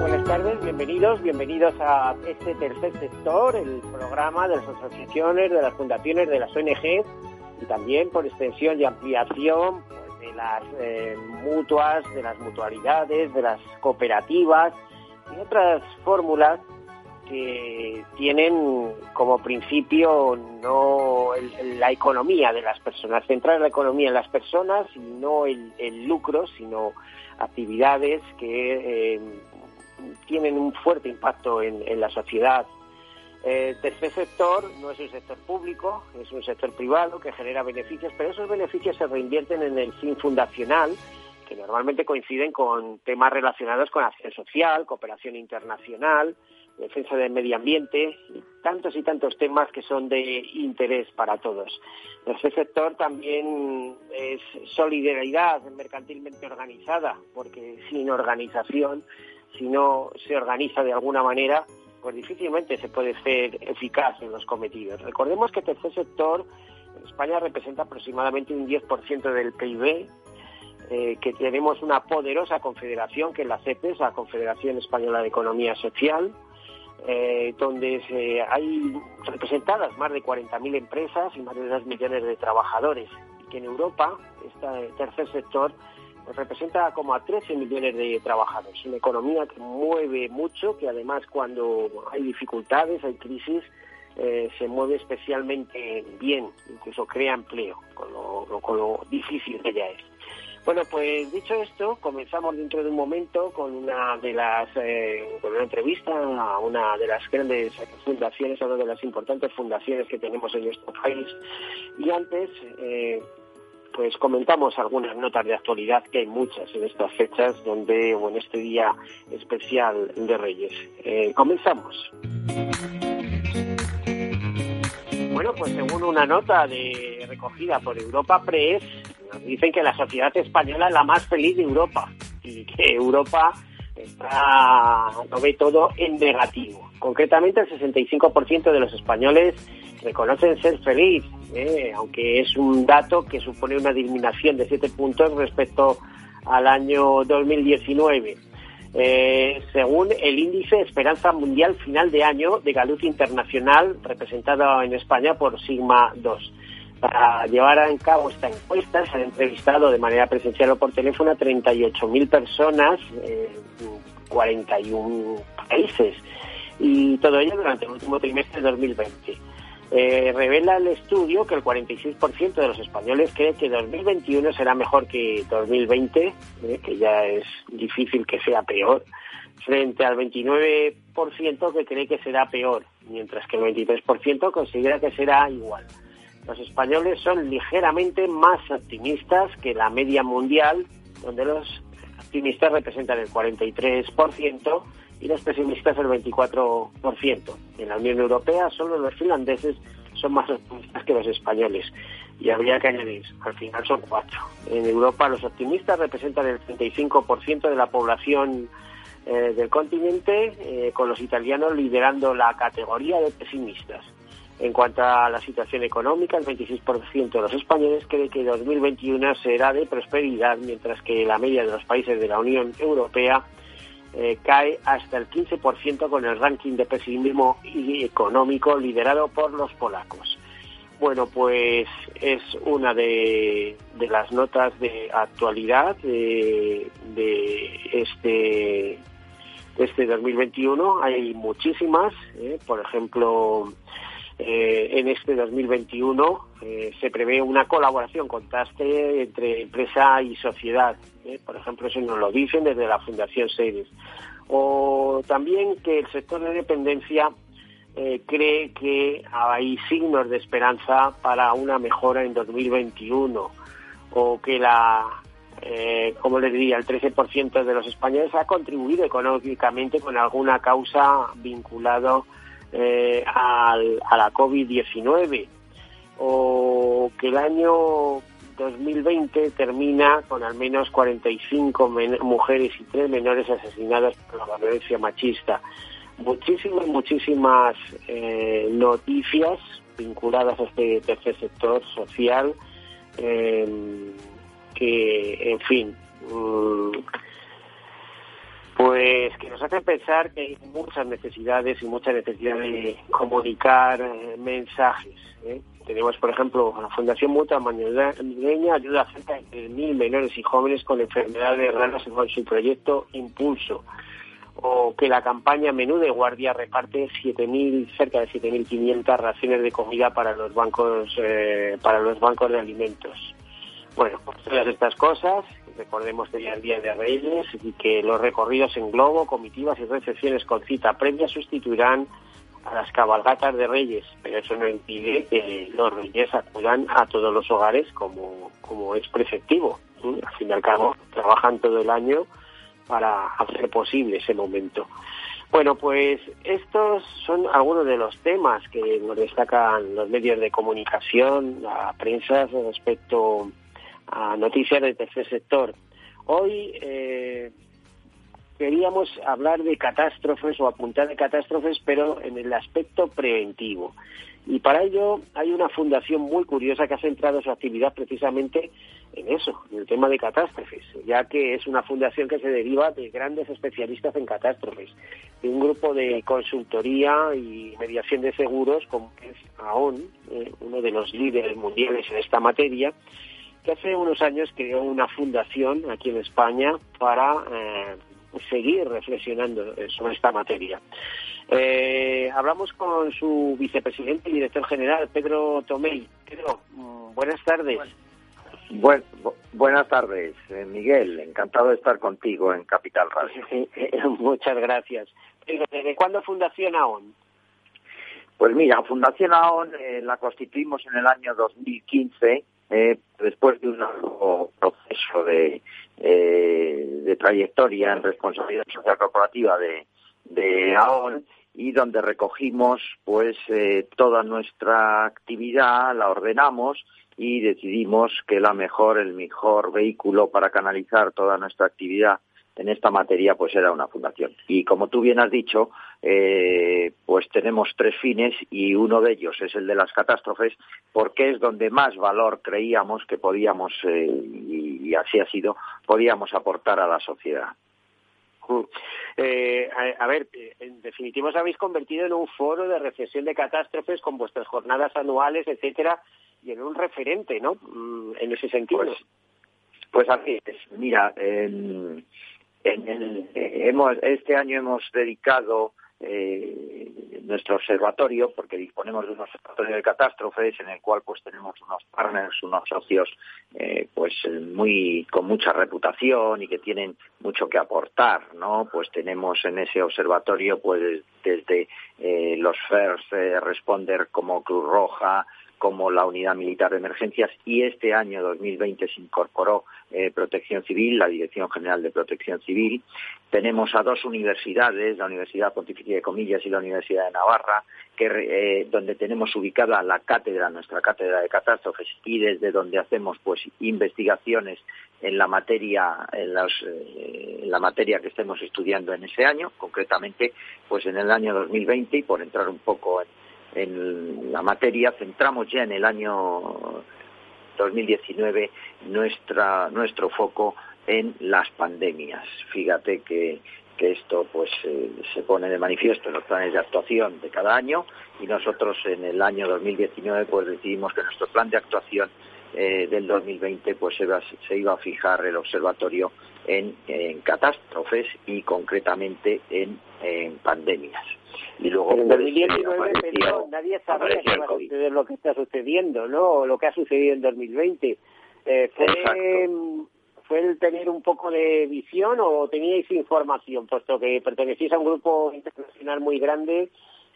Buenas tardes, bienvenidos, bienvenidos a este tercer sector, el programa de las asociaciones, de las fundaciones, de las ONG y también por extensión y ampliación pues, de las eh, mutuas, de las mutualidades, de las cooperativas y otras fórmulas que tienen como principio no la economía de las personas, centrar la economía en las personas y no el, lucro, sino actividades que eh, tienen un fuerte impacto en, la sociedad. El tercer sector no es un sector público, es un sector privado que genera beneficios, pero esos beneficios se reinvierten en el fin fundacional, que normalmente coinciden con temas relacionados con acción social, cooperación internacional, defensa del medio ambiente, tantos y tantos temas que son de interés para todos. Ese sector también es solidaridad mercantilmente organizada, porque sin organización, si no se organiza de alguna manera, pues difícilmente se puede ser eficaz en los cometidos. Recordemos que el tercer sector en España representa aproximadamente un 10% del PIB, eh, que tenemos una poderosa confederación que es la CEPES, la Confederación Española de Economía Social, eh, donde hay representadas más de 40.000 empresas y más de 2 millones de trabajadores, y que en Europa, este tercer sector, representa como a 13 millones de trabajadores. Una economía que mueve mucho, que además cuando hay dificultades, hay crisis, eh, se mueve especialmente bien, incluso crea empleo, con lo, con lo difícil que ya es. Bueno, pues dicho esto, comenzamos dentro de un momento con una de las, eh, con una entrevista a una de las grandes fundaciones, a una de las importantes fundaciones que tenemos en nuestro país. Y antes, eh, pues comentamos algunas notas de actualidad, que hay muchas en estas fechas, donde, o en este día especial de Reyes. Eh, comenzamos. Bueno, pues según una nota recogida por Europa Press, dicen que la sociedad española es la más feliz de Europa y que Europa está, lo ve todo en negativo. Concretamente, el 65% de los españoles reconocen ser feliz, ¿eh? aunque es un dato que supone una disminución de 7 puntos respecto al año 2019. Eh, según el índice Esperanza Mundial Final de Año de Galuz Internacional, representado en España por Sigma 2. Para llevar a cabo esta encuesta se han entrevistado de manera presencial o por teléfono a 38.000 personas en 41 países y todo ello durante el último trimestre de 2020. Eh, revela el estudio que el 46% de los españoles cree que 2021 será mejor que 2020, eh, que ya es difícil que sea peor, frente al 29% que cree que será peor, mientras que el 23% considera que será igual. Los españoles son ligeramente más optimistas que la media mundial, donde los optimistas representan el 43% y los pesimistas el 24%. En la Unión Europea solo los finlandeses son más optimistas que los españoles. Y habría que añadir, al final son cuatro. En Europa los optimistas representan el 35% de la población eh, del continente, eh, con los italianos liderando la categoría de pesimistas. En cuanto a la situación económica, el 26% de los españoles cree que 2021 será de prosperidad, mientras que la media de los países de la Unión Europea eh, cae hasta el 15% con el ranking de pesimismo económico liderado por los polacos. Bueno, pues es una de, las notas de actualidad de, este este 2021. Hay muchísimas, eh, por ejemplo, eh, en este 2021 eh, se prevé una colaboración contraste entre empresa y sociedad. Por ejemplo, eso nos lo dicen desde la Fundación Seres. O también que el sector de dependencia cree que hay signos de esperanza para una mejora en 2021 o que la como les diría, el 13% de los españoles ha contribuido económicamente con alguna causa vinculada eh, a la COVID-19. o que el año 2020 termina con al menos 45 mujeres y tres menores asesinadas por la violencia machista. Muchísimas, muchísimas eh, noticias vinculadas a este tercer sector social eh, que, en fin, mm, pues que nos hacen pensar que hay muchas necesidades y mucha necesidad de comunicar eh, mensajes. Tenemos, por ejemplo, la Fundación Mutua Madrileña ayuda a cerca de mil menores y jóvenes con enfermedades raras con su proyecto Impulso. O que la campaña Menú de Guardia reparte 7.000, cerca de 7.500 raciones de comida para los bancos, eh, para los bancos de alimentos. Bueno, pues todas estas cosas recordemos que ya el Día de Reyes y que los recorridos en globo, comitivas y recepciones con cita previa sustituirán a las cabalgatas de Reyes, pero eso no impide que los Reyes acudan a todos los hogares como, como es preceptivo. Al fin y al cabo, trabajan todo el año para hacer posible ese momento. Bueno, pues estos son algunos de los temas que nos destacan los medios de comunicación, la prensa respecto a noticias del tercer sector. Hoy eh, queríamos hablar de catástrofes o apuntar de catástrofes, pero en el aspecto preventivo. Y para ello hay una fundación muy curiosa que ha centrado su actividad precisamente en eso, en el tema de catástrofes, ya que es una fundación que se deriva de grandes especialistas en catástrofes, de un grupo de consultoría y mediación de seguros como es AON, eh, uno de los líderes mundiales en esta materia, que hace unos años creó una fundación aquí en España para eh, seguir reflexionando eh, sobre esta materia. Eh, hablamos con su vicepresidente y director general, Pedro Tomei. Pedro, mm, buenas tardes. buenas tardes, Miguel. Encantado de estar contigo en Capital Radio. Muchas gracias. ¿Desde cuándo Fundación AON? Pues mira, Fundación AON la constituimos en el año 2015 eh, después de un largo proceso de, eh, de trayectoria en responsabilidad social corporativa de, de AON y donde recogimos pues eh, toda nuestra actividad, la ordenamos y decidimos que la mejor, el mejor vehículo para canalizar toda nuestra actividad en esta materia pues era una fundación. Y como tú bien has dicho, eh, pues tenemos tres fines y uno de ellos es el de las catástrofes porque es donde más valor creíamos que podíamos, eh, y, así ha sido, podíamos aportar a la sociedad. Eh, a, ver, en definitiva os habéis convertido en un foro de reflexión de catástrofes con vuestras jornadas anuales, etcétera, y en un referente, ¿no? Mm, en ese sentido. Pues, pues así es. Mira, en, en eh, hemos, este año hemos dedicado eh, nuestro observatorio, porque disponemos de un observatorio de catástrofes en el cual pues tenemos unos partners, unos socios eh, pues muy con mucha reputación y que tienen mucho que aportar, ¿no? Pues tenemos en ese observatorio pues desde eh, los First Responder como Cruz Roja, como la Unidad Militar de Emergencias y este año 2020 se incorporó eh, Protección Civil, la Dirección General de Protección Civil. Tenemos a dos universidades, la Universidad Pontificia de Comillas y la Universidad de Navarra, que, eh, donde tenemos ubicada la cátedra, nuestra cátedra de catástrofes y desde donde hacemos pues investigaciones en la materia en, eh, en la materia que estemos estudiando en ese año, concretamente pues en el año 2020 y por entrar un poco en en la materia, centramos ya en el año 2019 nuestra, nuestro foco en las pandemias. Fíjate que, que esto pues eh, se pone de manifiesto en los planes de actuación de cada año y nosotros en el año 2019 pues decidimos que nuestro plan de actuación eh, del 2020 pues se se iba a fijar el observatorio en, en catástrofes y concretamente en, en pandemias. Y luego, en 2019 pues, nadie sabía que iba a suceder lo que está sucediendo, ¿no? Lo que ha sucedido en 2020. Eh, fue, ¿Fue el tener un poco de visión o teníais información, puesto que pertenecís a un grupo internacional muy grande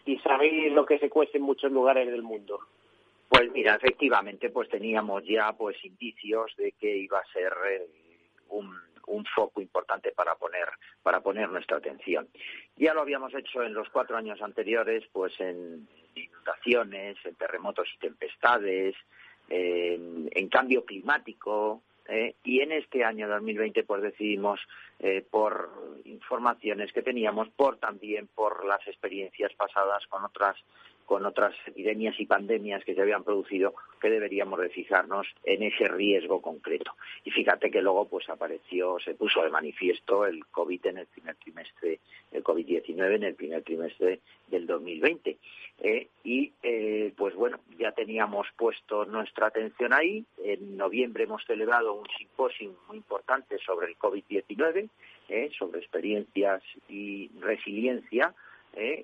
y sabéis lo que se cuece en muchos lugares del mundo? Pues mira, efectivamente, pues teníamos ya pues indicios de que iba a ser eh, un un foco importante para poner, para poner nuestra atención. Ya lo habíamos hecho en los cuatro años anteriores, pues en inundaciones, en terremotos y tempestades, en cambio climático, eh, y en este año 2020 pues decidimos eh, por informaciones que teníamos por también por las experiencias pasadas con otras con otras epidemias y pandemias que se habían producido, que deberíamos de fijarnos en ese riesgo concreto. Y fíjate que luego pues apareció, se puso de manifiesto el COVID en el primer trimestre, el COVID-19 en el primer trimestre del 2020. Eh, y eh, pues bueno, ya teníamos puesto nuestra atención ahí. En noviembre hemos celebrado un simposio muy importante sobre el COVID-19, eh, sobre experiencias y resiliencia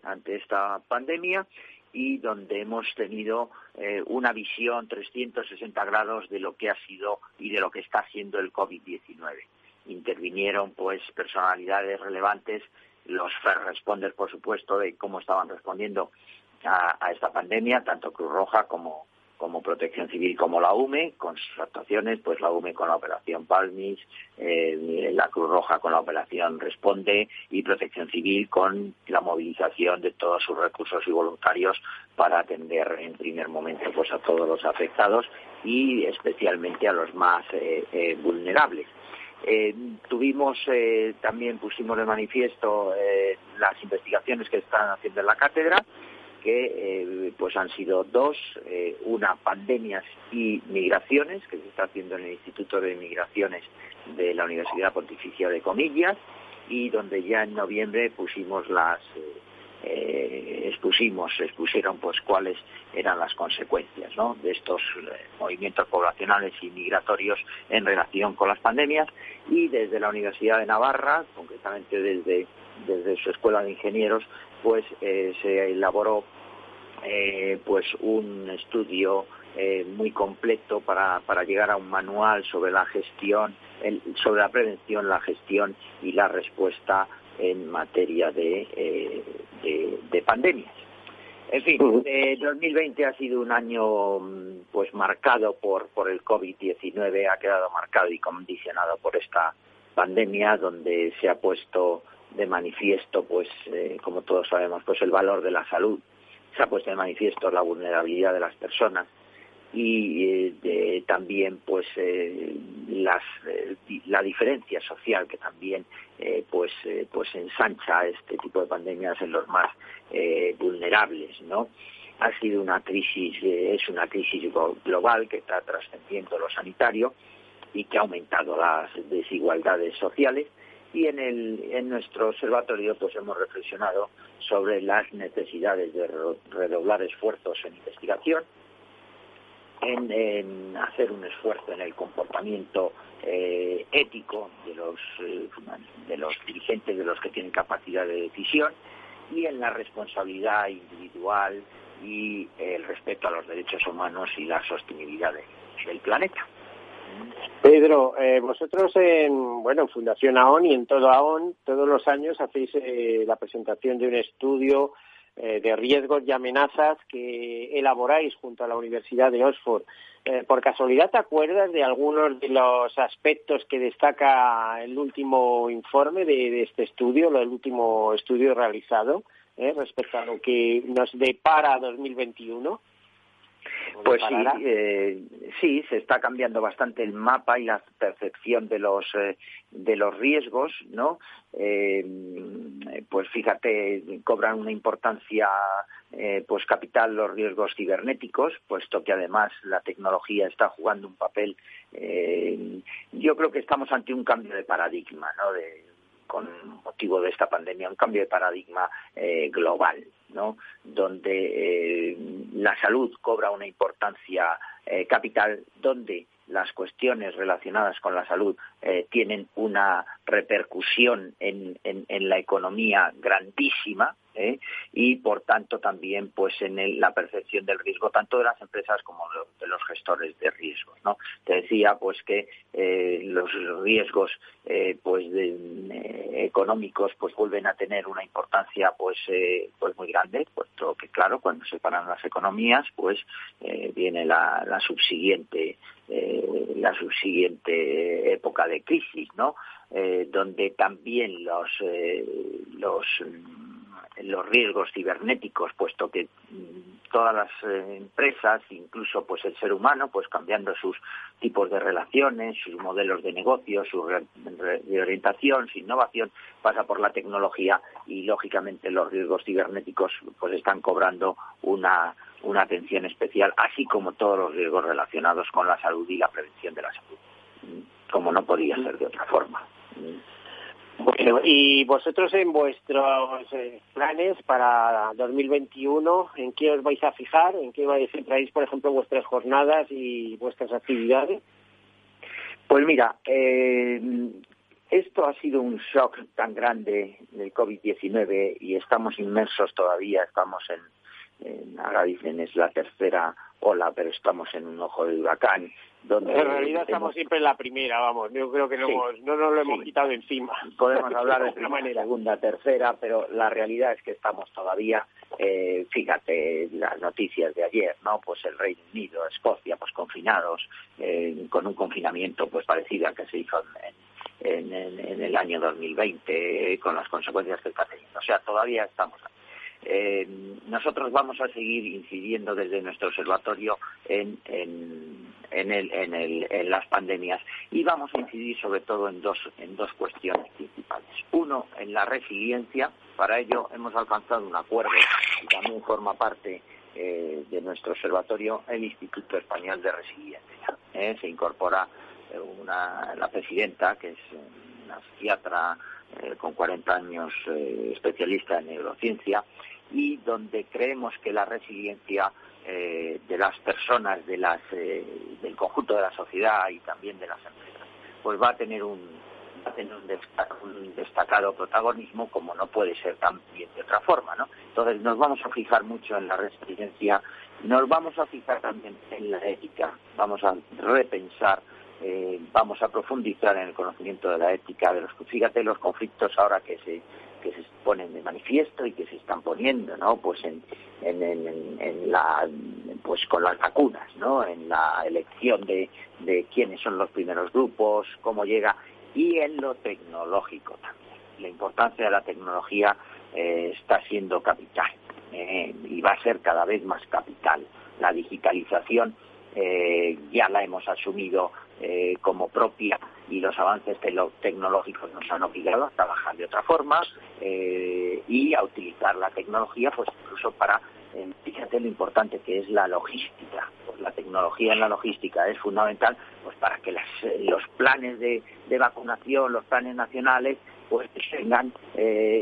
ante esta pandemia y donde hemos tenido eh, una visión 360 grados de lo que ha sido y de lo que está siendo el COVID-19. Intervinieron pues personalidades relevantes, los first responders, por supuesto, de cómo estaban respondiendo a esta pandemia, tanto Cruz Roja como, como Protección Civil como la UME, con sus actuaciones, pues la UME con la operación Palmis, eh, la Cruz Roja con la operación Responde y Protección Civil con la movilización de todos sus recursos y voluntarios para atender en primer momento pues a todos los afectados y especialmente a los más eh, eh, vulnerables. tuvimos también pusimos de manifiesto las investigaciones que están haciendo en la cátedra que eh, pues han sido dos, eh, una pandemias y migraciones, que se está haciendo en el Instituto de Migraciones de la Universidad Pontificia de Comillas, y donde ya en noviembre pusimos las eh, expusimos, expusieron pues cuáles eran las consecuencias de estos movimientos poblacionales y migratorios en relación con las pandemias. Y desde la Universidad de Navarra, concretamente desde, desde su Escuela de Ingenieros, pues se elaboró eh, pues un estudio eh, muy completo para, para, llegar a un manual sobre la gestión, sobre la prevención, la gestión y la respuesta en materia de, eh, de, pandemias. En fin, 2020 ha sido un año pues marcado por, por el COVID-19, ha quedado marcado y condicionado por esta pandemia donde se ha puesto de manifiesto, pues como todos sabemos, pues el valor de la salud se ha puesto de manifiesto la vulnerabilidad de las personas y eh, también pues eh, eh, la diferencia social que también pues pues ensancha este tipo de pandemias en los más vulnerables no ha sido una crisis es una crisis global que está trascendiendo lo sanitario y que ha aumentado las desigualdades sociales y en, nuestro observatorio pues hemos reflexionado sobre las necesidades de redoblar esfuerzos en investigación, en, hacer un esfuerzo en el comportamiento eh, ético eh, de los dirigentes, de los que tienen capacidad de decisión, y en la responsabilidad individual y el respeto a los derechos humanos y la sostenibilidad del planeta. Pedro, eh, vosotros en, bueno, en Fundación AON y en todo AON, todos los años hacéis eh, la presentación de un estudio eh, de riesgos y amenazas que elaboráis junto a la Universidad de Oxford. ¿Por casualidad te acuerdas de algunos de los aspectos que destaca el último informe de, de este estudio, el último estudio realizado respecto a lo que nos depara 2021? Pues sí, eh, sí, se está cambiando bastante el mapa y la percepción de los eh, de los riesgos, ¿no? Eh, pues fíjate, cobran una importancia pues capital los riesgos cibernéticos, puesto que además la tecnología está jugando un papel. yo creo que estamos ante un cambio de paradigma, ¿no? De, con motivo de esta pandemia, un cambio de paradigma global, donde eh, la salud cobra una importancia eh, capital, donde las cuestiones relacionadas con la salud eh, tienen una repercusión en, la economía grandísima, ¿eh? y por tanto también pues en la percepción del riesgo tanto de las empresas como de, los gestores de riesgos no te decía pues que eh, los riesgos eh, pues económicos pues vuelven a tener una importancia pues pues muy grande puesto que claro cuando se paran las economías pues viene la, la subsiguiente la subsiguiente época de crisis no donde también los los los riesgos cibernéticos, puesto que mm, todas las eh, empresas, incluso pues el ser humano, pues cambiando sus tipos de relaciones, sus modelos de negocio, su reorientación, su innovación, pasa por la tecnología y lógicamente los riesgos cibernéticos pues están cobrando una, una atención especial, así como todos los riesgos relacionados con la salud y la prevención de la salud, mm, como no podía ser de otra forma. Bueno, y vosotros en vuestros eh, planes para 2021, ¿en qué os vais a fijar? ¿En qué vais centráis, por ejemplo, vuestras jornadas y vuestras actividades? Pues mira, eh, esto ha sido un shock tan grande del COVID-19 y estamos inmersos todavía, estamos en, en, ahora dicen es la tercera ola, pero estamos en un ojo de huracán en realidad estamos siempre en la primera, vamos, yo creo que no, no nos lo hemos quitado encima. Podemos hablar de primera, segunda, tercera, pero la realidad es que estamos todavía, eh, fíjate, las noticias de ayer, ¿no? Pues el Reino Unido, Escocia, pues confinados, eh, con un confinamiento pues parecido al que se hizo en, en, el año 2020, con las consecuencias que está teniendo. O sea, todavía estamos eh, nosotros vamos a seguir incidiendo desde nuestro observatorio en, las pandemias y vamos a incidir sobre todo en dos, en dos cuestiones principales. Uno, en la resiliencia. Para ello hemos alcanzado un acuerdo y también forma parte eh, de nuestro observatorio el Instituto Español de Resiliencia. Eh, se incorpora la presidenta, que es una psiquiatra con 40 años especialista en neurociencia, y donde creemos que la resiliencia eh, de las personas, de las, eh, del conjunto de la sociedad y también de las empresas, pues va a tener un, va a tener un, destacado protagonismo como no puede ser también de otra forma, ¿no? Entonces nos vamos a fijar mucho en la resiliencia, nos vamos a fijar también en la ética, vamos a repensar eh, vamos a profundizar en el conocimiento de la ética de los fíjate los conflictos ahora que se que se ponen de manifiesto y que se están poniendo, ¿no? Pues en, en, la, pues con las vacunas, ¿no? En la elección de, de quiénes son los primeros grupos, cómo llega y en lo tecnológico también. La importancia de la tecnología eh, está siendo capital eh, y va a ser cada vez más capital. La digitalización eh, ya la hemos asumido eh, como propia y los avances tecnológicos nos han obligado a trabajar de otra forma eh, y a utilizar la tecnología pues incluso para eh, fíjate lo importante que es la logística pues la tecnología en la logística es fundamental pues para que los planes de, vacunación los planes nacionales pues tengan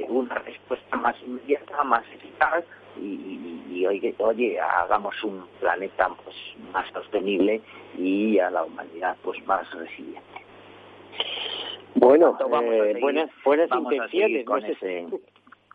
una respuesta más inmediata más eficaz y, oye, oye, hagamos un planeta pues más sostenible y a la humanidad pues más resiliente. Bueno, eh, buenas, buenas intenciones. Con, ese,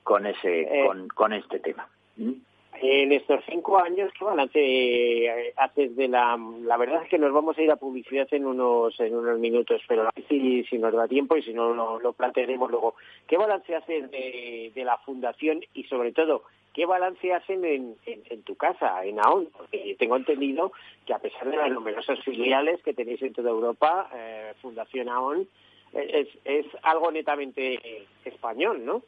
con, ese, eh, con, con este tema. ¿Mm? En estos cinco años, ¿qué balance eh, haces de la...? La verdad es que nos vamos a ir a publicidad en unos en unos minutos, pero si, si nos da tiempo y si no lo, lo plantearemos luego. ¿Qué balance haces de, de la fundación y sobre todo ¿qué balance hacen en, en, tu casa, en AON? Porque tengo entendido que a pesar de las numerosas filiales que tenéis en toda Europa, eh, Fundación AON es, es algo netamente español, ¿no?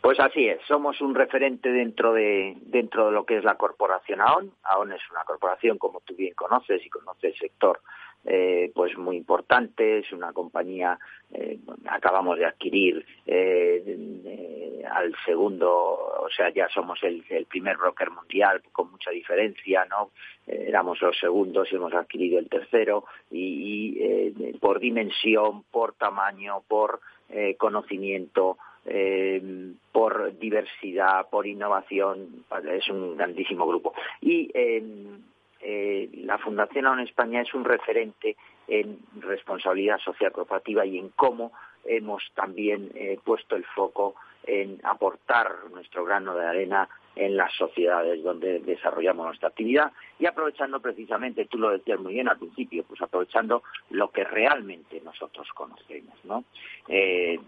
Pues así es, somos un referente dentro de dentro de lo que es la corporación AON. AON es una corporación, como tú bien conoces y conoces el sector eh, pues muy importante, es una compañía, eh, acabamos de adquirir eh, al segundo, o sea, ya somos el, primer broker mundial con mucha diferencia, ¿no? éramos los segundos y hemos adquirido el tercero y, por dimensión, por tamaño, por conocimiento, por diversidad, por innovación, es un grandísimo grupo. Y eh, la Fundación AON España es un referente en responsabilidad social corporativa y en cómo hemos también eh, puesto el foco en aportar nuestro grano de arena en las sociedades donde desarrollamos nuestra actividad y aprovechando precisamente, tú lo decías muy bien al principio, pues aprovechando lo que realmente nosotros conocemos, ¿no? Eh,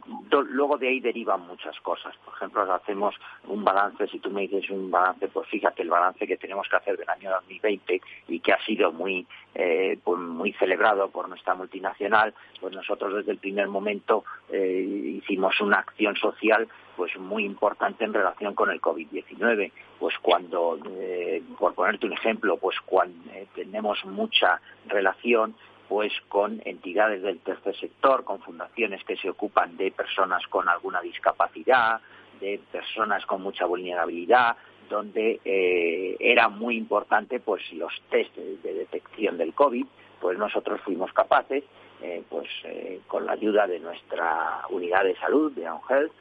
luego de ahí derivan muchas cosas. Por ejemplo, hacemos un balance, si tú me dices un balance, pues fíjate el balance que tenemos que hacer del año 2020 y que ha sido muy, eh, pues muy celebrado por nuestra multinacional, pues nosotros desde el primer momento eh, hicimos una acción social pues muy importante en relación con el COVID-19. Pues cuando, eh, por ponerte un ejemplo, pues cuando eh, tenemos mucha relación pues con entidades del tercer sector, con fundaciones que se ocupan de personas con alguna discapacidad, de personas con mucha vulnerabilidad, donde eh, era muy importante pues los test de, detección del COVID, pues nosotros fuimos capaces, pues con la ayuda de nuestra unidad de salud, de On Health,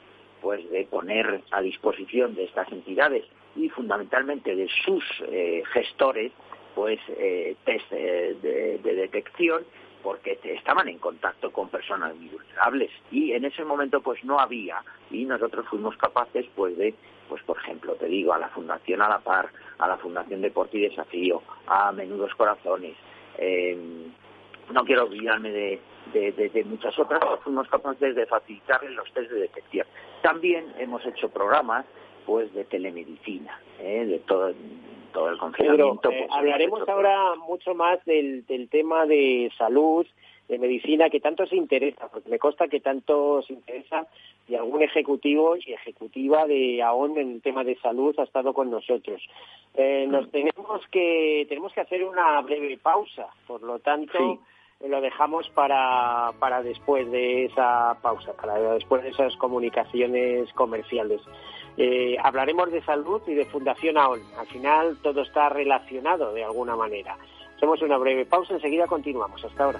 pues de poner a disposición de estas entidades y fundamentalmente de sus eh, gestores pues eh, test de, detección porque estaban en contacto con personas vulnerables y en ese momento pues no había y nosotros fuimos capaces pues de pues por ejemplo te digo a la Fundación a la Par a la Fundación Deporte y Desafío a Menudos Corazones eh, no quiero olvidarme de, de, muchas otras, fuimos capaces de facilitarles los test de detección. También hemos hecho programas pues de telemedicina, ¿eh? de todo, todo el confinamiento. Eh, pues, hablaremos ahora mucho más del, del tema de salud, de medicina, que tanto se interesa, porque me consta que tanto se interesa y algún ejecutivo y ejecutiva de AON en el tema de salud ha estado con nosotros. Eh, nos mm. tenemos que tenemos que hacer una breve pausa, por lo tanto lo dejamos para, para después de esa pausa, para después de esas comunicaciones comerciales. Eh, hablaremos de salud y de Fundación AON. Al final todo está relacionado de alguna manera. Hacemos una breve pausa, enseguida continuamos. Hasta ahora.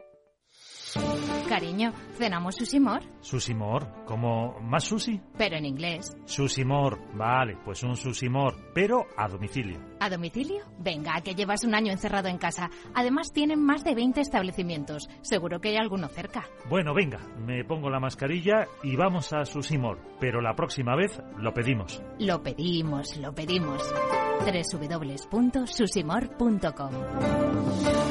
Cariño, ¿cenamos susimor? ¿Susimor? ¿Como más sushi? Pero en inglés. Susimor, vale, pues un susimor, pero a domicilio. ¿A domicilio? Venga, que llevas un año encerrado en casa. Además tienen más de 20 establecimientos. Seguro que hay alguno cerca. Bueno, venga, me pongo la mascarilla y vamos a susimor. Pero la próxima vez lo pedimos. Lo pedimos, lo pedimos. www.susimor.com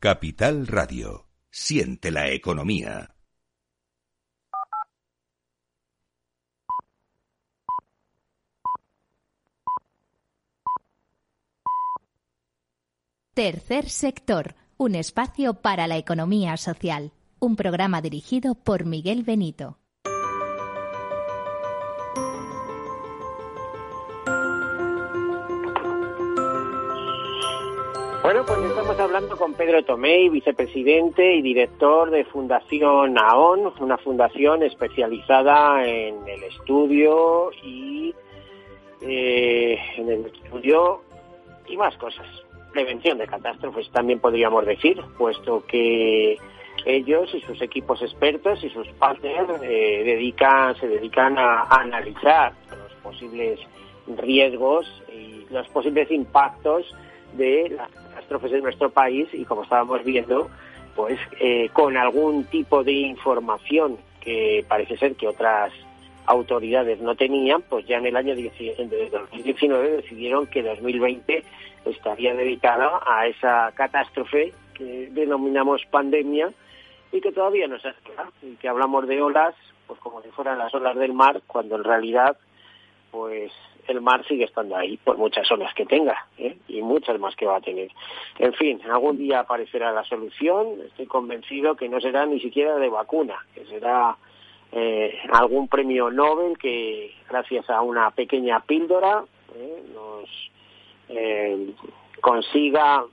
Capital Radio. Siente la economía. Tercer sector, un espacio para la economía social. Un programa dirigido por Miguel Benito. Bueno, pues estamos hablando con Pedro Tomei, vicepresidente y director de Fundación AON, una fundación especializada en el estudio y eh, en el estudio y más cosas. Prevención de catástrofes también podríamos decir, puesto que ellos y sus equipos expertos y sus partners eh, dedican, se dedican a, a analizar los posibles riesgos y los posibles impactos de las catástrofes en nuestro país y como estábamos viendo, pues eh, con algún tipo de información que parece ser que otras autoridades no tenían, pues ya en el año 2019 decidieron que 2020 estaría dedicada a esa catástrofe que denominamos pandemia y que todavía no se aclara y que hablamos de olas pues como si fueran las olas del mar cuando en realidad pues el mar sigue estando ahí por muchas olas que tenga ¿eh? y muchas más que va a tener. En fin, algún día aparecerá la solución. Estoy convencido que no será ni siquiera de vacuna, que será eh, algún premio Nobel que gracias a una pequeña píldora ¿eh? nos eh, consiga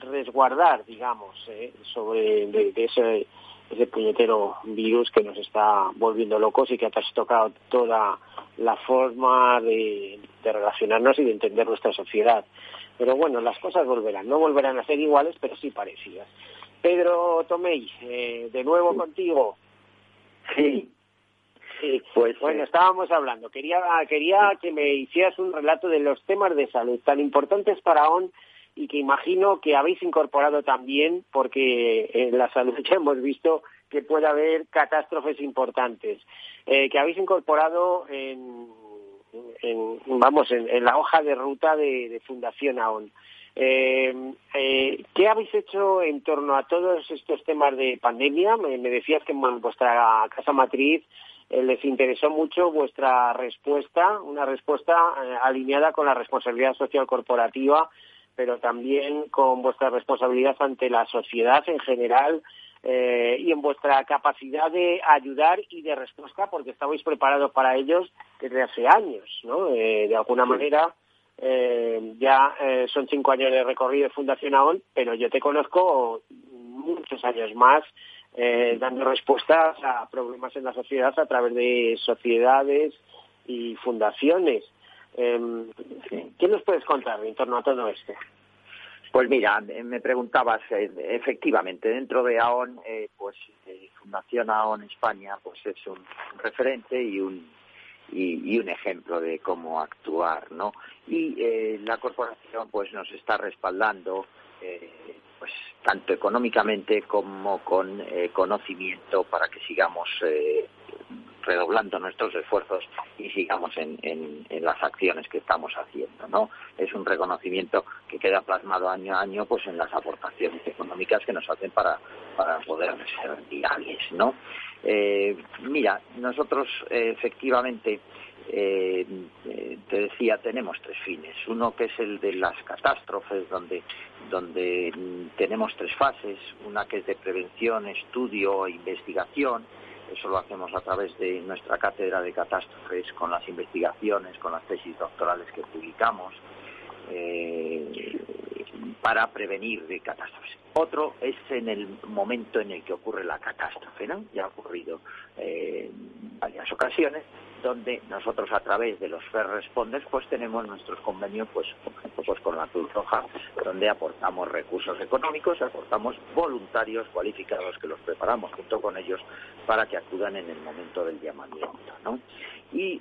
resguardar, digamos, sobre de ese, ese puñetero virus que nos está volviendo locos y que ha trastocado toda la forma de, de, relacionarnos y de entender nuestra sociedad. Pero bueno, las cosas volverán, no volverán a ser iguales, pero sí parecidas. Pedro Tomei, eh, de nuevo sí. contigo. Sí. Sí, pues bueno, estábamos hablando. Quería, quería que me hicieras un relato de los temas de salud tan importantes para ON y que imagino que habéis incorporado también, porque en la salud ya hemos visto que puede haber catástrofes importantes, eh, que habéis incorporado en, en vamos, en, la hoja de ruta de, Fundación AON. Eh, eh, ¿Qué habéis hecho en torno a todos estos temas de pandemia? Me, decías que en vuestra casa matriz eh, les interesó mucho vuestra respuesta, una respuesta alineada con la responsabilidad social corporativa, pero también con vuestra responsabilidad ante la sociedad en general eh, y en vuestra capacidad de ayudar y de respuesta, porque estabais preparados para ellos desde hace años, ¿no? Eh, de alguna sí. manera eh, ya son cinco años de recorrido de Fundación AON, pero yo te conozco muchos años más dando respuestas a problemas en la sociedad a través de sociedades y fundaciones. Eh, ¿Qué nos puedes contar en torno a todo esto? Pues mira, me preguntabas, eh, efectivamente, dentro de AON, eh, pues eh, Fundación AON España, pues es un referente y un y, y un ejemplo de cómo actuar, ¿no? Y eh, la corporación, pues nos está respaldando, eh, pues tanto económicamente como con eh, conocimiento para que sigamos eh, redoblando nuestros esfuerzos y sigamos en, las acciones que estamos haciendo, ¿no? Es un reconocimiento que queda plasmado año a año, pues en las aportaciones económicas que nos hacen para, para poder ser viables, ¿no? Eh, mira, nosotros eh, efectivamente eh, eh, te decía, tenemos tres fines. Uno que es el de las catástrofes, donde, donde tenemos tres fases. Una que es de prevención, estudio e investigación. Eso lo hacemos a través de nuestra cátedra de catástrofes, con las investigaciones, con las tesis doctorales que publicamos, eh, para prevenir de catástrofes. Otro es en el momento en el que ocurre la catástrofe, ¿no? Ya ha ocurrido eh, en varias ocasiones, donde nosotros a través de los Fair Responders pues tenemos nuestros convenios pues, pues con la Cruz Roja, donde aportamos recursos económicos, aportamos voluntarios cualificados que los preparamos junto con ellos para que acudan en el momento del llamamiento. ¿no? Y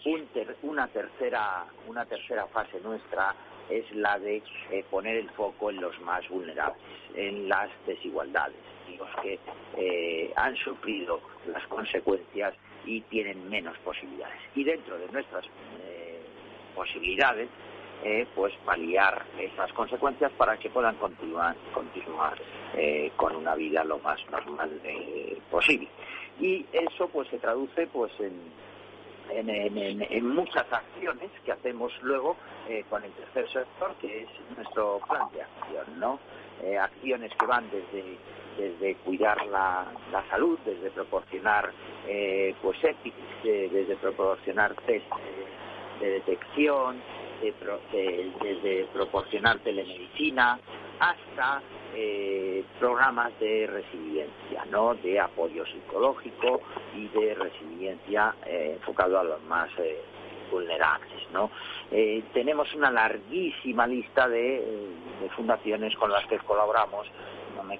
una, tercera, una tercera fase nuestra es la de eh, poner el foco en los más vulnerables, en las desigualdades, los que eh, han sufrido las consecuencias y tienen menos posibilidades. Y dentro de nuestras eh, posibilidades, pues paliar esas consecuencias para que puedan continuar, continuar con una vida lo más normal posible. Y eso pues se traduce pues en en, muchas acciones que hacemos luego eh, con el tercer sector, que es nuestro plan de acción, ¿no? Eh, acciones que van desde, desde cuidar la, salud, desde proporcionar eh, pues desde proporcionar test de, detección, desde proporcionar telemedicina, hasta eh, programas de resiliencia, ¿no? de apoyo psicológico y de resiliencia eh, enfocado a los más eh, vulnerables. ¿no? Eh, tenemos una larguísima lista de, fundaciones con las que colaboramos. No me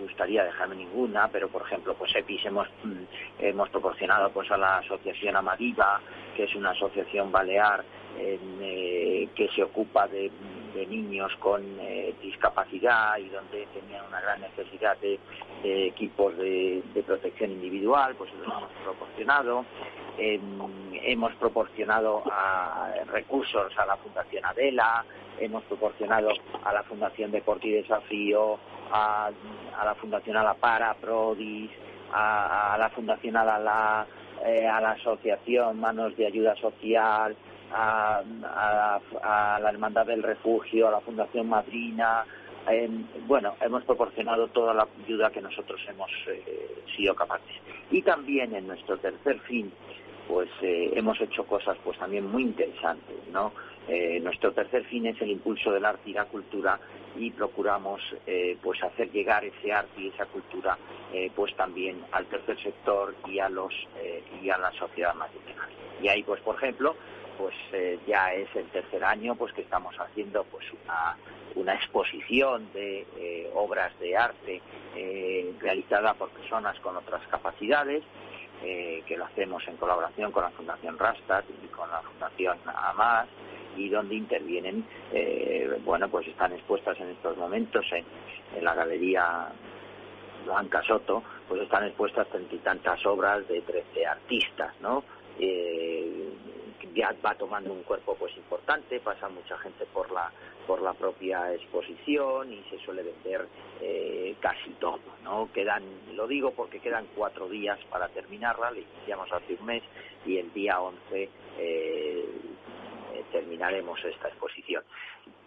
gustaría dejarme ninguna, pero por ejemplo, pues EPIS hemos, mm, hemos proporcionado pues a la asociación Amadiva, que es una asociación balear que se ocupa de de niños con eh, discapacidad y donde tenían una gran necesidad de, equipos de, protección individual, pues los hemos proporcionado. Em, hemos proporcionado recursos a la Fundación Adela, hemos proporcionado a la Fundación Deporte y Desafío, a, la Fundación Alapara, Prodis, a, la Fundación Adala, eh, a la Asociación Manos de Ayuda Social, a, la Hermandad del Refugio, a la Fundación Madrina. Bueno, hemos proporcionado toda la ayuda que nosotros hemos eh, sido capaces. Y también en nuestro tercer fin, pues eh, hemos hecho cosas pues también muy interesantes, ¿no? Eh, nuestro tercer fin es el impulso del arte y la cultura y procuramos pues hacer llegar ese arte y esa cultura pues también al tercer sector y a los y a la sociedad más general. Y ahí pues por ejemplo pues eh, ya es el tercer año pues que estamos haciendo pues una, una exposición de eh, obras de arte eh, realizada por personas con otras capacidades que lo hacemos en colaboración con la Fundación Rastat y con la Fundación AMAS y donde intervienen bueno pues están expuestas en estos momentos en, la galería Blanca Soto pues están expuestas treinta y tantas obras de trece artistas no ya va tomando un cuerpo pues importante, pasa mucha gente por la por la propia exposición y se suele vender eh, casi todo, ¿no? Quedan, lo digo porque quedan cuatro días para terminarla, le iniciamos hace un mes y el día 11 eh, terminaremos esta exposición.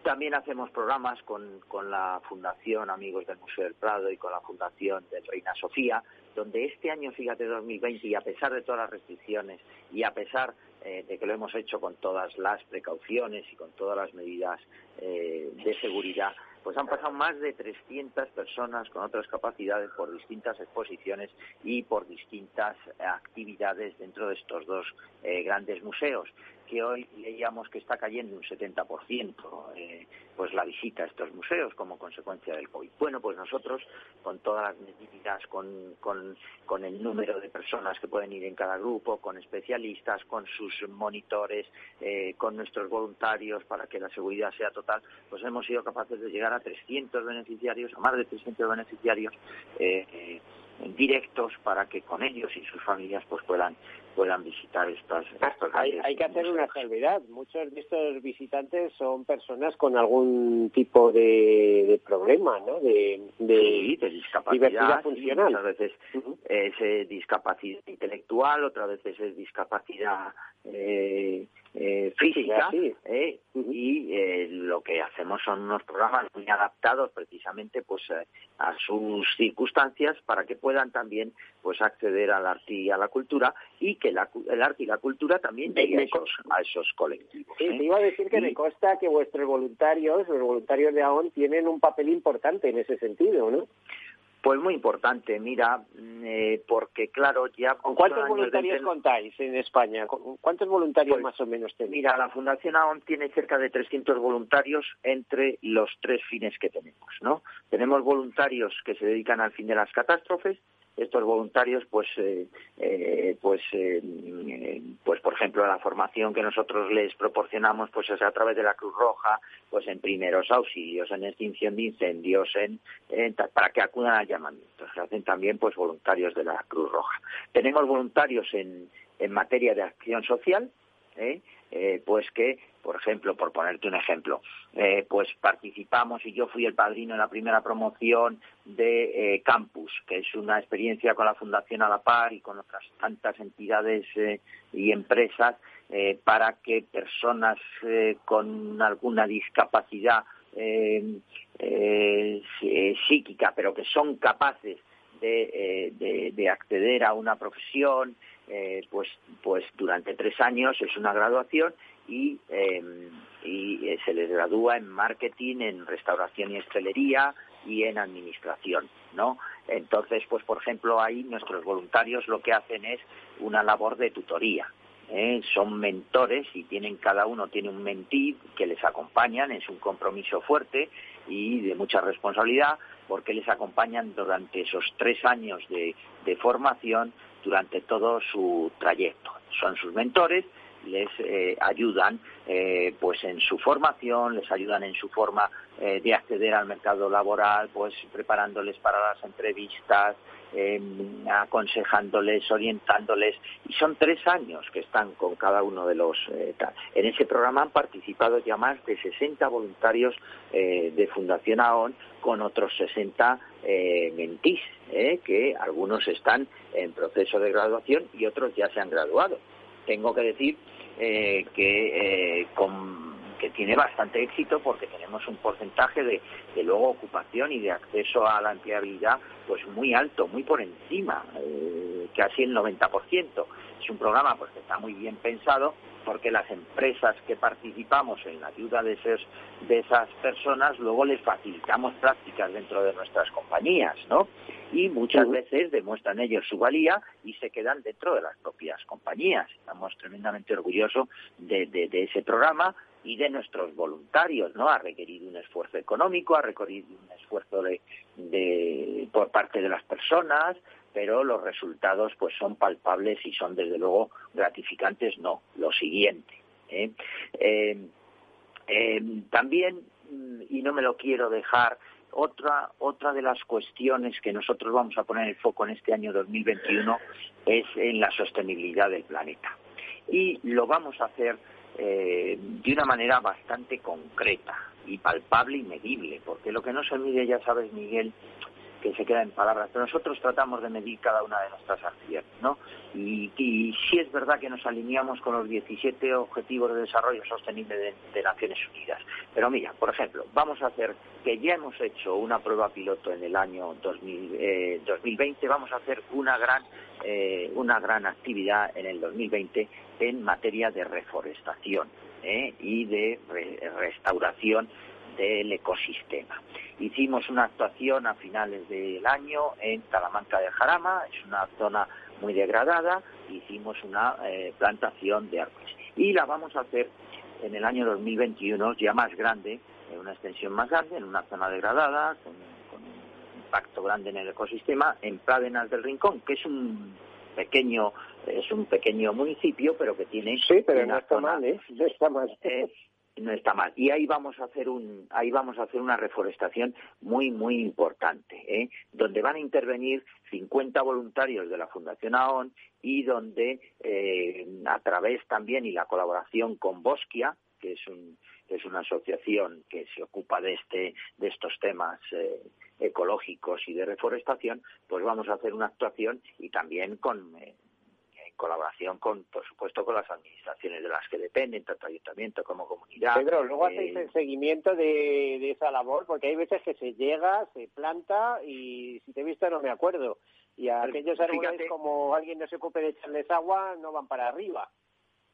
También hacemos programas con, con la Fundación Amigos del Museo del Prado y con la Fundación de Reina Sofía, donde este año, fíjate, 2020, y a pesar de todas las restricciones y a pesar eh, de que lo hemos hecho con todas las precauciones y con todas las medidas eh, de seguridad, pues han pasado más de 300 personas con otras capacidades por distintas exposiciones y por distintas actividades dentro de estos dos eh, grandes museos que hoy leíamos que está cayendo un 70% eh, pues la visita a estos museos como consecuencia del COVID. Bueno, pues nosotros con todas las medidas, con, con, el número de personas que pueden ir en cada grupo, con especialistas, con sus monitores, eh, con nuestros voluntarios para que la seguridad sea total, pues hemos sido capaces de llegar a 300 beneficiarios, a más de 300 beneficiarios eh, directos para que con ellos y sus familias pues puedan puedan visitar estas, estos hay, hay que hacer una salvedad muchos de estos visitantes son personas con algún tipo de, problema no de, de, discapacidad funcional. muchas veces es eh, discapacidad intelectual otras veces es discapacidad eh, eh, física eh, y eh, lo que hacemos son unos programas muy adaptados precisamente pues a sus circunstancias para que puedan también pues acceder al arte y a la cultura y que el arte y la cultura también lleguen a esos, colectivos. Sí, iba a decir que me consta que vuestros voluntarios, los voluntarios de AON, tienen un papel importante en ese sentido, ¿no? Pues muy importante, mira, mm, eh, porque claro, ya... ¿Con cuántos voluntarios contáis en España? ¿Cuántos voluntarios pues, más o menos tenéis? Mira, la Fundación AON tiene cerca de 300 voluntarios entre los tres fines que tenemos, ¿no? Tenemos voluntarios que se dedican al fin de las catástrofes, estos voluntarios pues eh, eh, pues eh, pues por ejemplo la formación que nosotros les proporcionamos pues es a través de la Cruz Roja pues en primeros auxilios en extinción de incendios en, para que acudan al llamamiento se hacen también pues voluntarios de la Cruz Roja tenemos voluntarios en en materia de acción social ¿eh? Eh, pues que, por ejemplo, por ponerte un ejemplo, eh, pues participamos y yo fui el padrino en la primera promoción de Campus, que es una experiencia con la Fundación A la Par y con otras tantas entidades y empresas para que personas con alguna discapacidad psíquica, pero que son capaces de acceder a una profesión, eh, pues, pues durante tres años es una graduación y, em, y eh, se les gradúa en marketing, en restauración y hostelería y en administración, ¿no? Entonces, pues por ejemplo, ahí nuestros voluntarios lo que hacen es una labor de tutoría. ¿eh? Son mentores y tienen cada uno tiene un mentí que les acompañan, es un compromiso fuerte y de mucha responsabilidad porque les acompañan durante esos tres años de, de formación durante todo su trayecto. Son sus mentores, les eh, ayudan eh, pues en su formación, les ayudan en su forma eh, de acceder al mercado laboral, pues preparándoles para las entrevistas, em, aconsejándoles, orientándoles. Y son tres años que están con cada uno de los... en ese programa han participado ya más de 60 voluntarios de Fundación AON con otros 60 mentís, que algunos están en proceso de graduación y otros ya se han graduado. Tengo que decir eh, que, eh, que tiene bastante éxito porque tenemos un porcentaje de, luego ocupación y de acceso a la empleabilidad pues muy alto, muy por encima, eh, casi el 90%. Es un programa pues que está muy bien pensado porque las empresas que participamos en la ayuda de, de esas personas luego les facilitamos prácticas dentro de nuestras compañías, ¿no? Y muchas veces demuestran ellos su valía y se quedan dentro de las propias compañías. Estamos tremendamente orgullosos de, ese programa y de nuestros voluntarios, ¿no? Ha requerido un esfuerzo económico, ha requerido un esfuerzo de, por parte de las personas, pero los resultados pues son palpables y son desde luego gratificantes, no, lo siguiente. ¿eh? Eh, eh, también, mm, y no me lo quiero dejar otra, otra de las cuestiones que nosotros vamos a poner el foco en este año 2021 es en la sostenibilidad del planeta. Y lo vamos a hacer eh, de una manera bastante concreta y palpable y medible, porque lo que no se mide, ya sabes, Miguel, que se queda en palabras, pero nosotros tratamos de medir cada una de nuestras acciones, ¿no? Y, y sí es verdad que nos alineamos con los 17 Objetivos de Desarrollo Sostenible de, Naciones Unidas. Pero mira, por ejemplo, vamos a hacer, que ya hemos hecho una prueba piloto en el año 2020, eh, vamos a hacer una gran, eh, una gran actividad en el 2020 en materia de reforestación ¿eh? y de restauración del ecosistema. Hicimos una actuación a finales del año en Talamanca de Jarama, es una zona muy degradada, hicimos una eh, plantación de árboles. Y la vamos a hacer en el año 2021 ya más grande, en una extensión más grande, en una zona degradada, con, un impacto grande en el ecosistema, en Pradenas del Rincón, que es un pequeño es un pequeño municipio pero que tiene sí pero no está mal ¿eh? no está mal eh, no está mal. Y ahí vamos a hacer un, ahí vamos a hacer una reforestación muy, muy importante, ¿eh? donde van a intervenir 50 voluntarios de la Fundación AON y donde eh, a través también y la colaboración con Bosquia, que es un, es una asociación que se ocupa de este, de estos temas eh, ecológicos y de reforestación, pues vamos a hacer una actuación y también con colaboración con, por supuesto, con las administraciones de las que dependen, tanto ayuntamiento como comunidad. Pedro, luego hacéis eh, el seguimiento de, esa labor, porque hay veces que se llega, se planta y si te he visto no me acuerdo. Y a aquellos árboles, como alguien no se ocupe de echarles agua, no van para arriba.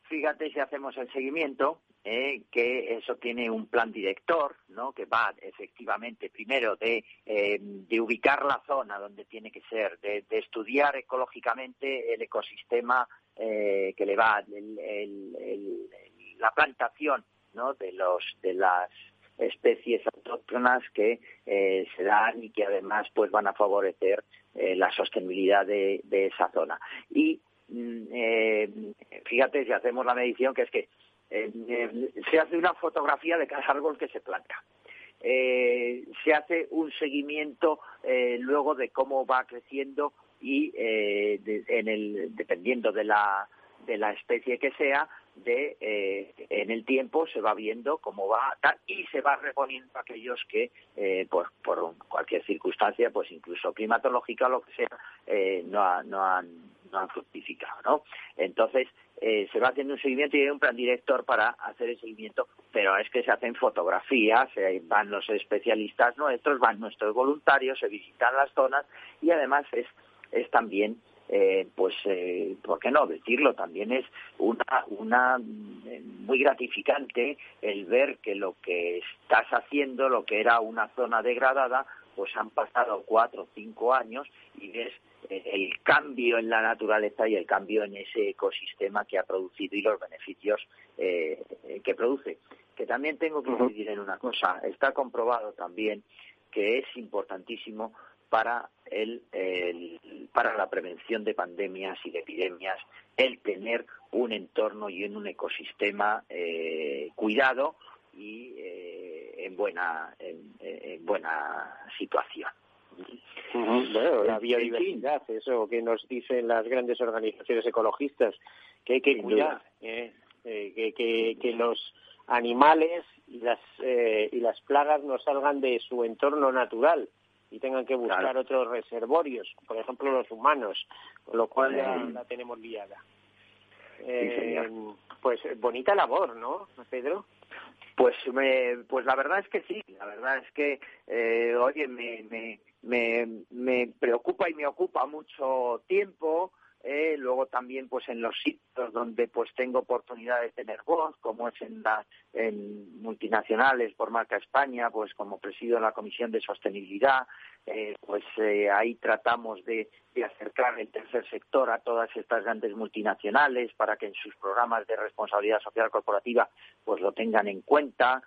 Fíjate si hacemos el seguimiento, eh, que eso tiene un plan director, ¿no? Que va efectivamente primero de, eh, de ubicar la zona donde tiene que ser, de, estudiar ecológicamente el ecosistema eh, que le va, la plantación, ¿no? De los de las especies autóctonas que se dan y que además pues van a favorecer la sostenibilidad de, de esa zona. Y eh, fíjate si hacemos la medición, que es que eh, eh, se hace una fotografía de cada árbol que se planta. se hace un seguimiento luego de cómo va creciendo y en el, dependiendo de la, de la especie que sea, de en el tiempo se va viendo cómo va y se va reponiendo aquellos que pues por cualquier circunstancia pues incluso climatológica o lo que sea no, no han no han fructificado, ¿no? Entonces, eh, se va haciendo un seguimiento y hay un plan director para hacer el seguimiento, pero es que se hacen fotografías, eh, van los especialistas nuestros, van nuestros voluntarios, se visitan las zonas y además es, es también eh, pues, eh, ¿por qué no decirlo? También es una, una muy gratificante el ver que lo que estás haciendo, lo que era una zona degradada, pues han pasado cuatro o cinco años y ves el cambio en la naturaleza y el cambio en ese ecosistema que ha producido y los beneficios eh, que produce. Que también tengo que decir en una cosa, está comprobado también que es importantísimo para el, para la prevención de pandemias y de epidemias el tener un entorno y un ecosistema eh, cuidado y eh, en buena en buena situación. Bueno, la biodiversidad, eso que nos dicen las grandes organizaciones ecologistas, que hay que cuidar, ¿eh? Eh, que, que, los animales y las, eh, y las plagas no salgan de su entorno natural y tengan que buscar otros reservorios, por ejemplo los humanos, con lo cual ya la tenemos liada. pues bonita labor, ¿no, Pedro? Pues, me, pues la verdad es que sí, la verdad es que, oye, me, me, me, me preocupa y me ocupa mucho tiempo. Eh, luego también pues en los sitios donde pues tengo oportunidad de tener voz como es en las en multinacionales por marca España pues como presido la comisión de sostenibilidad eh, pues eh, ahí tratamos de, de, acercar el tercer sector a todas estas grandes multinacionales para que en sus programas de responsabilidad social corporativa pues lo tengan en cuenta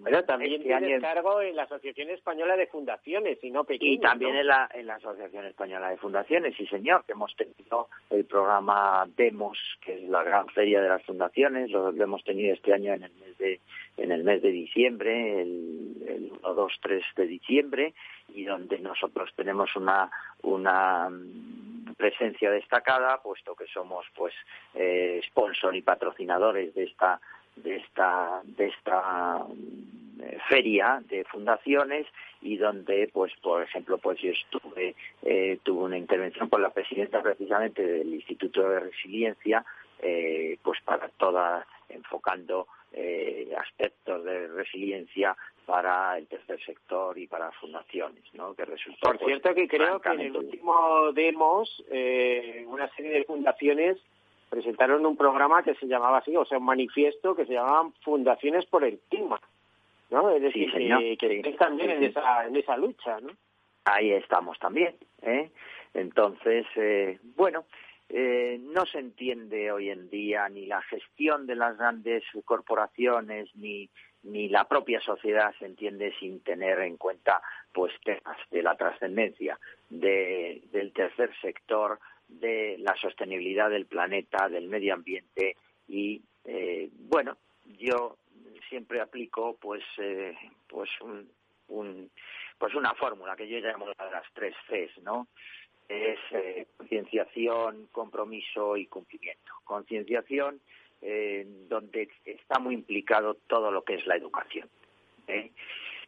bueno, también este cargo en la Asociación Española de Fundaciones, y no pequeño. Y también en, la, en la Asociación Española de Fundaciones, sí señor, que hemos tenido el programa Demos, que es la gran feria de las fundaciones, lo, hemos tenido este año en el mes de, en el mes de diciembre, el, el 1, 2, 3 de diciembre, y donde nosotros tenemos una, una mm, presencia destacada, puesto que somos pues eh, sponsor y patrocinadores de esta de esta de esta eh, feria de fundaciones y donde pues por ejemplo pues yo estuve eh, tuve una intervención por la presidenta precisamente del Instituto de Resiliencia eh, pues para toda enfocando eh, aspectos de resiliencia para el tercer sector y para fundaciones, ¿no? Que resultó, Por pues, cierto que creo que en el último demos eh, una serie de fundaciones presentaron un programa que se llamaba así, o sea, un manifiesto que se llamaba Fundaciones por el Clima, ¿no? Es decir, que, que también en esa, en esa lucha, ¿no? Ahí estamos también, ¿eh? Entonces, eh, bueno, eh, no se entiende hoy en día ni la gestión de las grandes corporaciones ni ni la propia sociedad se entiende sin tener en cuenta pues temas de la trascendencia de, del tercer sector de la sostenibilidad del planeta, del medio ambiente y eh, bueno, yo siempre aplico pues eh, pues un, un, pues una fórmula que yo llamo la de las tres Cs, ¿no? Es eh, concienciación, compromiso y cumplimiento. Concienciación, eh, donde está muy implicado todo lo que es la educación. ¿eh?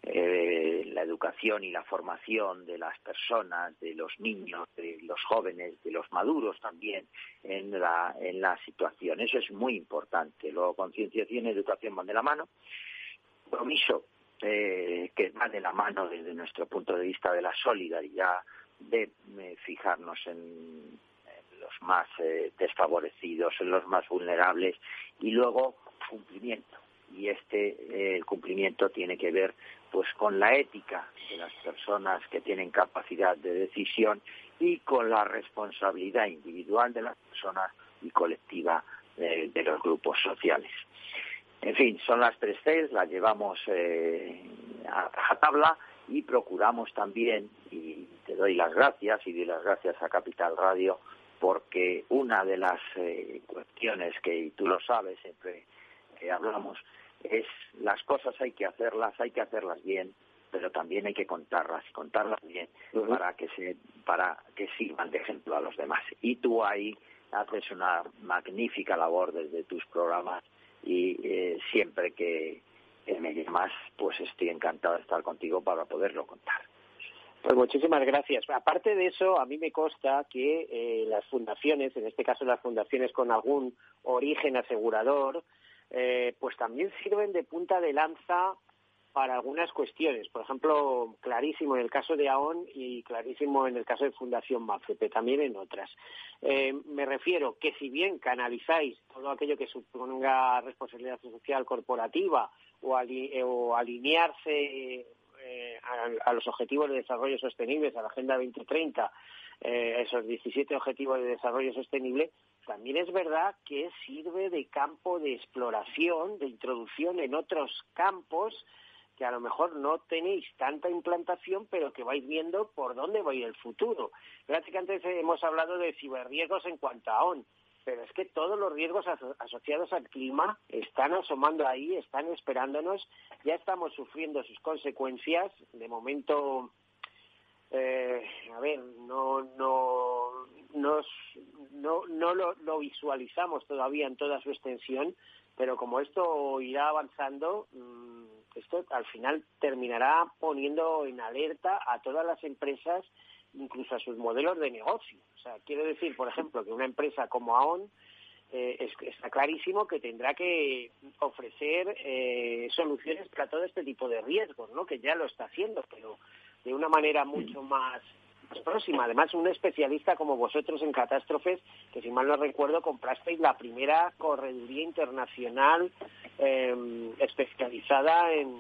Eh, la educación y la formación de las personas, de los niños, de los jóvenes, de los maduros también en la, en la situación. Eso es muy importante. Luego, concienciación y educación van de la mano. Compromiso, eh, que va de la mano desde nuestro punto de vista de la solidaridad, de eh, fijarnos en, los más eh, desfavorecidos, en los más vulnerables y luego cumplimiento. Y este eh, el cumplimiento tiene que ver pues con la ética de las personas que tienen capacidad de decisión y con la responsabilidad individual de las personas y colectiva de, los grupos sociales. En fin, son las tres Cs, las llevamos eh, a, tabla y procuramos también, y te doy las gracias y doy las gracias a Capital Radio, porque una de las eh, cuestiones que, y tú lo sabes, siempre hablamos, es las cosas hay que hacerlas, hay que hacerlas bien, pero también hay que contarlas y contarlas bien para que se para que sirvan de ejemplo a los demás. Y tú ahí haces una magnífica labor desde tus programas y eh, siempre que, me llamas, pues estoy encantado de estar contigo para poderlo contar. Pues muchísimas gracias. Aparte de eso, a mí me consta que eh, las fundaciones, en este caso las fundaciones con algún origen asegurador, eh, pues también sirven de punta de lanza para algunas cuestiones. Por ejemplo, clarísimo en el caso de AON y clarísimo en el caso de Fundación MAFEPE, también en otras. Eh, me refiero que si bien canalizáis todo aquello que suponga responsabilidad social corporativa o, eh, alinearse eh, a, los objetivos de desarrollo sostenible, a la Agenda 2030, esos 17 objetivos de desarrollo sostenible, también es verdad que sirve de campo de exploración, de introducción en otros campos que a lo mejor no tenéis tanta implantación, pero que vais viendo por dónde va a ir el futuro. Fíjate que antes hemos hablado de ciberriesgos en cuanto a ON, pero es que todos los riesgos asociados al clima están asomando ahí, están esperándonos, ya estamos sufriendo sus consecuencias. De momento, eh, a ver, no, no, no, no lo, lo, visualizamos todavía en toda su extensión, pero como esto irá avanzando, mm, esto al final terminará poniendo en alerta a todas las empresas, incluso a sus modelos de negocio. O sea, quiero decir, por ejemplo, que una empresa como AON eh, está clarísimo que tendrá que ofrecer eh, soluciones para todo este tipo de riesgos, ¿no? Que ya lo está haciendo, pero de una manera mucho más próxima. Además, un especialista como vosotros en catástrofes, que si mal no recuerdo, comprasteis la primera correduría internacional em, especializada en,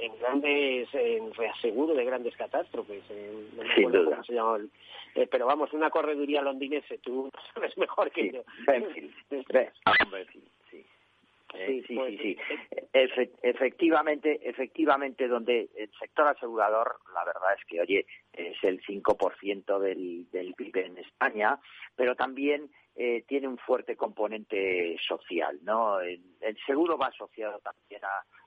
en, grandes, en reaseguro de grandes catástrofes. no me acuerdo cómo se llama eh, pero vamos, una correduría londinense, tú sabes mejor que yo. sí, sí, pues, sí, efectivamente, efectivamente, donde el sector asegurador, la verdad es que, oye, es el 5% del, del PIB en España, pero también eh, tiene un fuerte componente social, ¿no? El, seguro va asociado también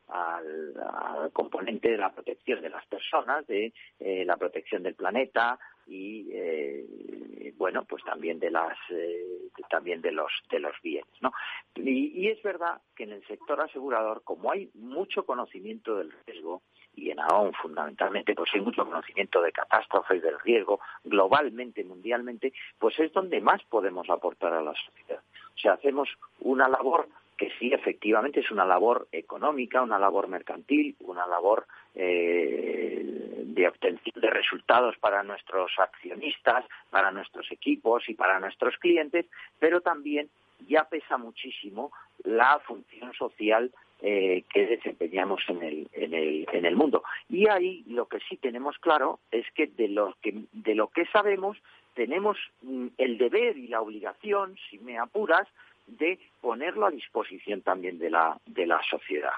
al, componente de la protección de las personas, de eh, la protección del planeta, y eh, bueno pues también de las eh, también de los de los bienes no y, es verdad que en el sector asegurador como hay mucho conocimiento del riesgo y en AON fundamentalmente pues hay mucho conocimiento de catástrofes del riesgo globalmente mundialmente pues es donde más podemos aportar a la sociedad. O sea hacemos una labor que sí, efectivamente, es una labor económica, una labor mercantil, una labor eh, de obtención de resultados para nuestros accionistas, para nuestros equipos y para nuestros clientes, pero también ya pesa muchísimo la función social eh, que desempeñamos en el, en, el, en el mundo. Y ahí lo que sí tenemos claro es que de lo que, de lo que sabemos tenemos mm, el deber y la obligación, si me apuras, de ponerlo a disposición también de la, de la sociedad.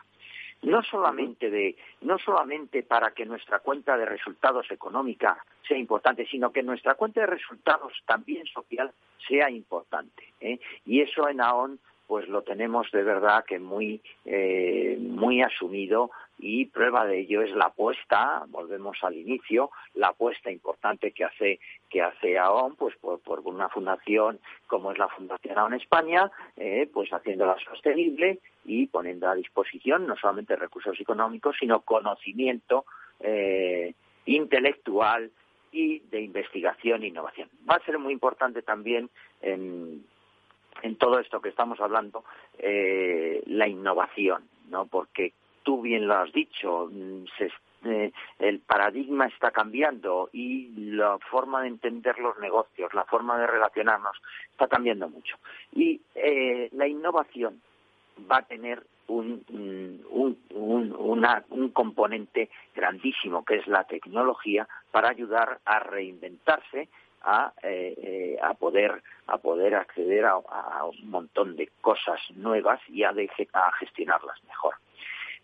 No solamente, de, no solamente para que nuestra cuenta de resultados económica sea importante, sino que nuestra cuenta de resultados también social sea importante. ¿eh? Y eso en AON pues lo tenemos de verdad que muy, eh, muy asumido y prueba de ello es la apuesta, volvemos al inicio, la apuesta importante que hace que hace AON, pues por, una fundación como es la Fundación AON España, eh, pues haciéndola sostenible y poniendo a disposición no solamente recursos económicos, sino conocimiento eh, intelectual y de investigación e innovación. Va a ser muy importante también en, en todo esto que estamos hablando eh, la innovación, ¿no? Porque tú bien lo has dicho, mm, eh, el paradigma está cambiando y la forma de entender los negocios, la forma de relacionarnos está cambiando mucho. Y eh, la innovación va a tener un, un, un, componente grandísimo que es la tecnología para ayudar a reinventarse a, eh, eh, a poder a poder acceder a, un montón de cosas nuevas y a, a gestionarlas mejor.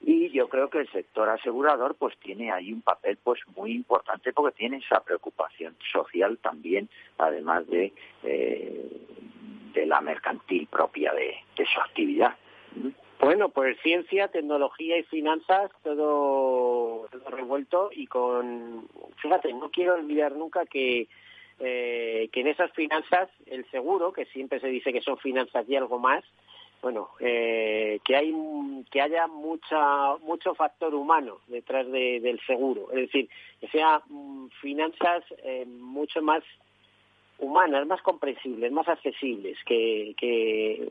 Y yo creo que el sector asegurador pues tiene ahí un papel pues muy importante porque tiene esa preocupación social también además de eh, de la mercantil propia de, su actividad bueno, pues ciencia, tecnología y finanzas, todo, revuelto y con, fíjate, no quiero olvidar nunca que eh, que en esas finanzas el seguro, que siempre se dice que son finanzas y algo más, bueno, eh, que hay que haya mucha mucho factor humano detrás del seguro, es decir, que sea mm, finanzas eh, mucho más humanas, más comprensibles, más accesibles que, que,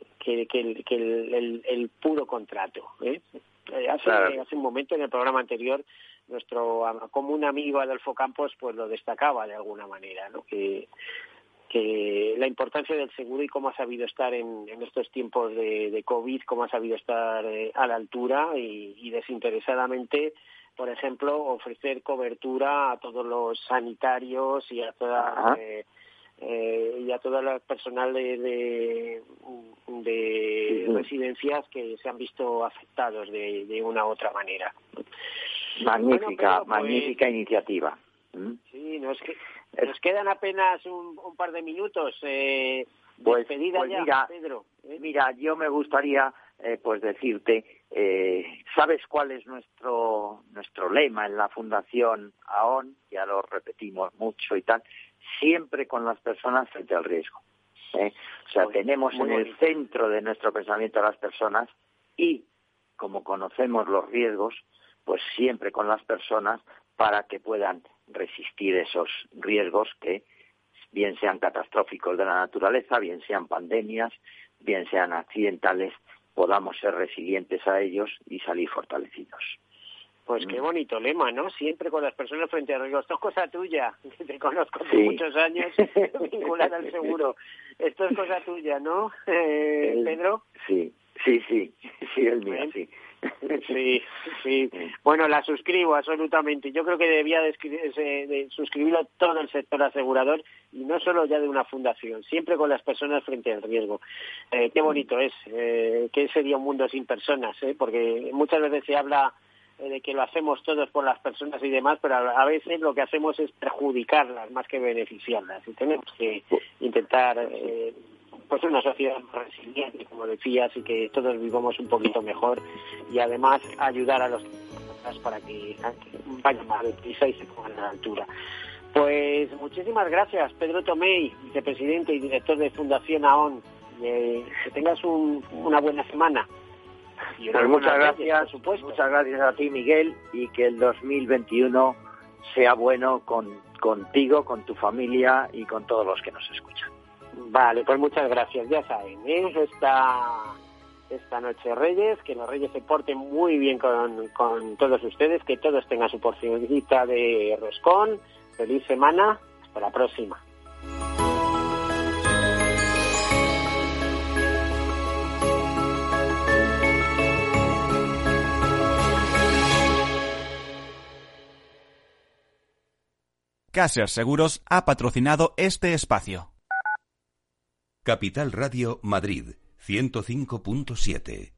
el, puro contrato. ¿eh? Hace, hace un momento en el programa anterior nuestro común amigo Adolfo Campos pues lo destacaba de alguna manera, ¿no? que que la importancia del seguro y cómo ha sabido estar en, estos tiempos de, de, COVID, cómo ha sabido estar eh, a la altura y, desinteresadamente, por ejemplo, ofrecer cobertura a todos los sanitarios y a toda eh, eh, y a todo el personal de, de, residencias que se han visto afectados de, de una u otra manera. Magnífica, pues, magnífica iniciativa. ¿Mm? Sí, que nos quedan apenas un, par de minutos. Eh, pues, pues mira, Pedro. ¿eh? Mira, yo me gustaría eh, pues decirte, eh, ¿sabes cuál es nuestro nuestro lema en la Fundación AON? Ya lo repetimos mucho y tal, siempre con las personas frente al riesgo. ¿eh? O sea, tenemos en el centro de nuestro pensamiento a las personas y, como conocemos los riesgos, pues siempre con las personas para que puedan resistir esos riesgos que bien sean catastróficos de la naturaleza, bien sean pandemias, bien sean accidentales, podamos ser resilientes a ellos y salir fortalecidos. Pues qué mm. bonito lema, ¿no? Siempre con las personas frente a riesgos. Esto es cosa tuya, que te conozco de muchos años vinculada al seguro. Esto es cosa tuya, ¿no, eh, Pedro? Sí, sí, sí, sí, el mío, sí. Sí, sí. Bueno, la suscribo absolutamente. Yo creo que debía de, suscribirlo todo el sector asegurador y no solo ya de una fundación, siempre con las personas frente al riesgo. Eh, qué bonito es, eh, que sería un mundo sin personas, eh? porque muchas veces se habla de que lo hacemos todos por las personas y demás, pero a veces lo que hacemos es perjudicarlas más que beneficiarlas y tenemos que intentar eh, pues una sociedad más resiliente, como decías, y que todos vivamos un poquito mejor y además ayudar a los para que, vayan más deprisa y se pongan a la altura. Pues muchísimas gracias, Pedro Tomei, vicepresidente y director de Fundación AON. que tengas una buena semana. Pues muchas gracias, muchas gracias a ti, Miguel, y que el 2021 sea bueno con, contigo, con tu familia y con todos los que nos escuchan. Vale, pues muchas gracias. Ya saben, ¿eh? esta, esta noche Reyes, que los Reyes se porten muy bien con, con todos ustedes, que todos tengan su porcioncita de roscón. Feliz semana, hasta la próxima. Caser Seguros ha patrocinado este espacio. Capital Radio Madrid 105.7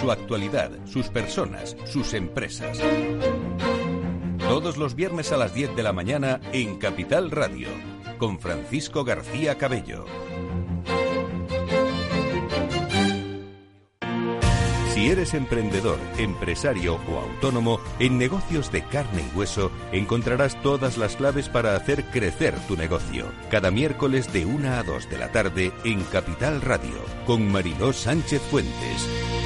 Su actualidad, sus personas, sus empresas. Todos los viernes a las 10 de la mañana en Capital Radio, con Francisco García Cabello. Si eres emprendedor, empresario o autónomo, en negocios de carne y hueso encontrarás todas las claves para hacer crecer tu negocio. Cada miércoles de 1 a 2 de la tarde en Capital Radio, con Mariló Sánchez Fuentes.